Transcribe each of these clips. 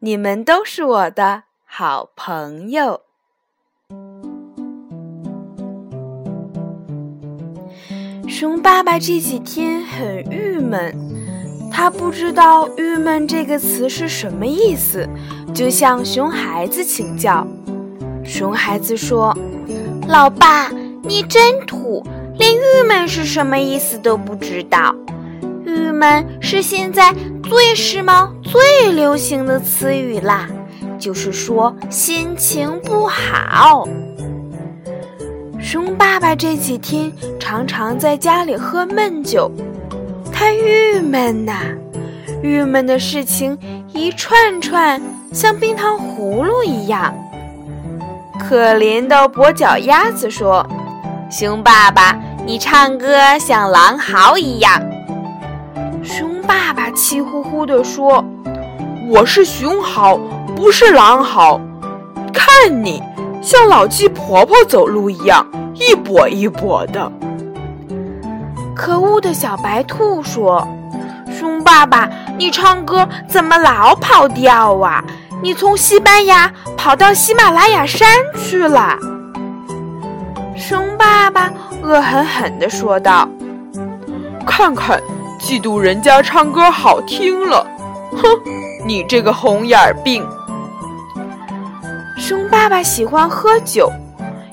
你们都是我的好朋友。熊爸爸这几天很郁闷，他不知道“郁闷”这个词是什么意思，就向熊孩子请教。熊孩子说：“老爸，你真土，连‘郁闷’是什么意思都不知道。郁闷是现在最时髦、最流行的词语啦，就是说心情不好。”熊爸爸这几天常常在家里喝闷酒，他郁闷呐，郁闷的事情一串串，像冰糖葫芦一样。可怜的跛脚鸭子说：“熊爸爸，你唱歌像狼嚎一样。”熊爸爸气呼呼地说：“我是熊嚎，不是狼嚎，看你。”像老鸡婆婆走路一样，一跛一跛的。可恶的小白兔说：“熊爸爸，你唱歌怎么老跑调啊？你从西班牙跑到喜马拉雅山去了？”熊爸爸恶狠狠地说道：“看看，嫉妒人家唱歌好听了，哼，你这个红眼病！”熊爸爸喜欢喝酒，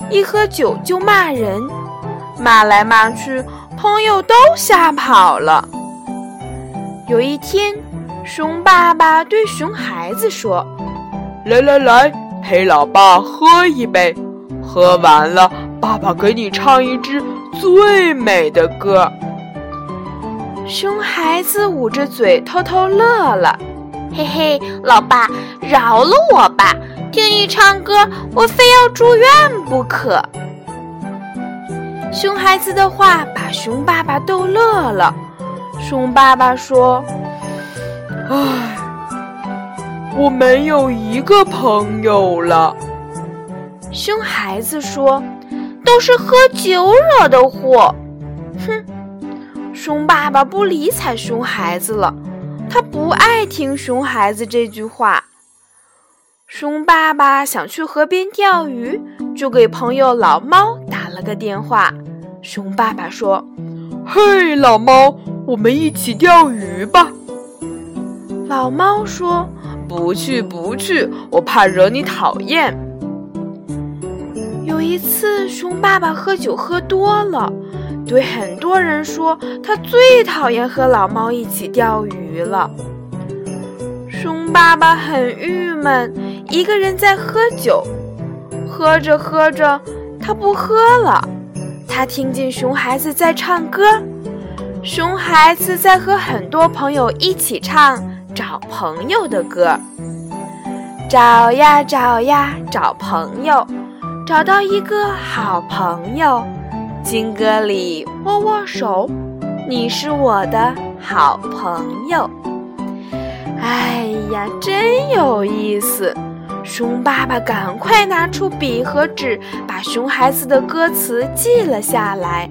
一喝酒就骂人，骂来骂去，朋友都吓跑了。有一天，熊爸爸对熊孩子说：“来来来，陪老爸喝一杯，喝完了，爸爸给你唱一支最美的歌。”熊孩子捂着嘴偷偷乐了，嘿嘿，老爸，饶了我吧。听你唱歌，我非要住院不可。熊孩子的话把熊爸爸逗乐了。熊爸爸说：“唉，我没有一个朋友了。”熊孩子说：“都是喝酒惹的祸。”哼！熊爸爸不理睬熊孩子了，他不爱听熊孩子这句话。熊爸爸想去河边钓鱼，就给朋友老猫打了个电话。熊爸爸说：“嘿，老猫，我们一起钓鱼吧。”老猫说：“不去，不去，我怕惹你讨厌。”有一次，熊爸爸喝酒喝多了，对很多人说他最讨厌和老猫一起钓鱼了。熊爸爸很郁闷。一个人在喝酒，喝着喝着，他不喝了。他听见熊孩子在唱歌，熊孩子在和很多朋友一起唱找朋友的歌。找呀找呀找朋友，找到一个好朋友，金歌里握握手，你是我的好朋友。哎呀，真有意思。熊爸爸赶快拿出笔和纸，把熊孩子的歌词记了下来。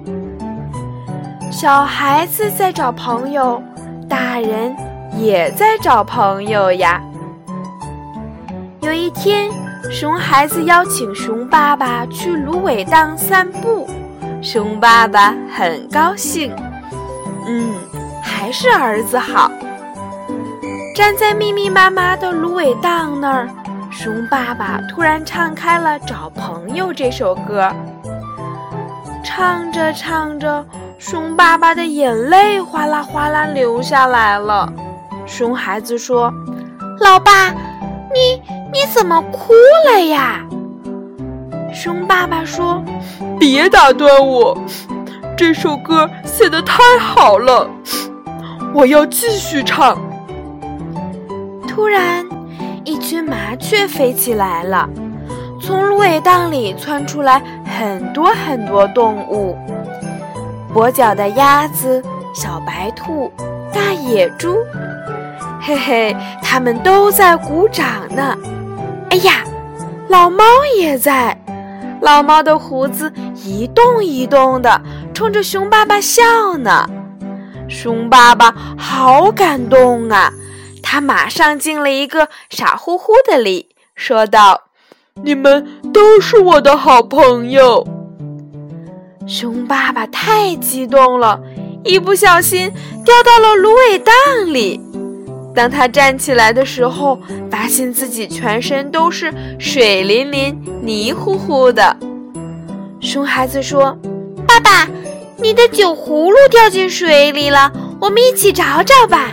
小孩子在找朋友，大人也在找朋友呀。有一天，熊孩子邀请熊爸爸去芦苇荡散步，熊爸爸很高兴。嗯，还是儿子好。站在密密麻麻的芦苇荡那儿。熊爸爸突然唱开了《找朋友》这首歌，唱着唱着，熊爸爸的眼泪哗啦哗啦流下来了。熊孩子说：“老爸，你你怎么哭了呀？”熊爸爸说：“别打断我，这首歌写的太好了，我要继续唱。”突然。一群麻雀飞起来了，从芦苇荡里窜出来很多很多动物：跛脚的鸭子、小白兔、大野猪。嘿嘿，它们都在鼓掌呢。哎呀，老猫也在，老猫的胡子一动一动的，冲着熊爸爸笑呢。熊爸爸好感动啊！他马上敬了一个傻乎乎的礼，说道：“你们都是我的好朋友。”熊爸爸太激动了，一不小心掉到了芦苇荡里。当他站起来的时候，发现自己全身都是水淋淋、泥糊糊的。熊孩子说：“爸爸。”你的酒葫芦掉进水里了，我们一起找找吧。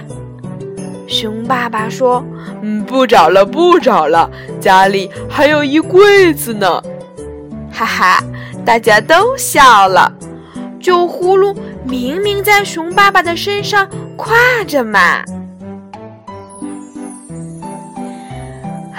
熊爸爸说：“嗯，不找了，不找了，家里还有一柜子呢。”哈哈，大家都笑了。酒葫芦明明在熊爸爸的身上挎着嘛。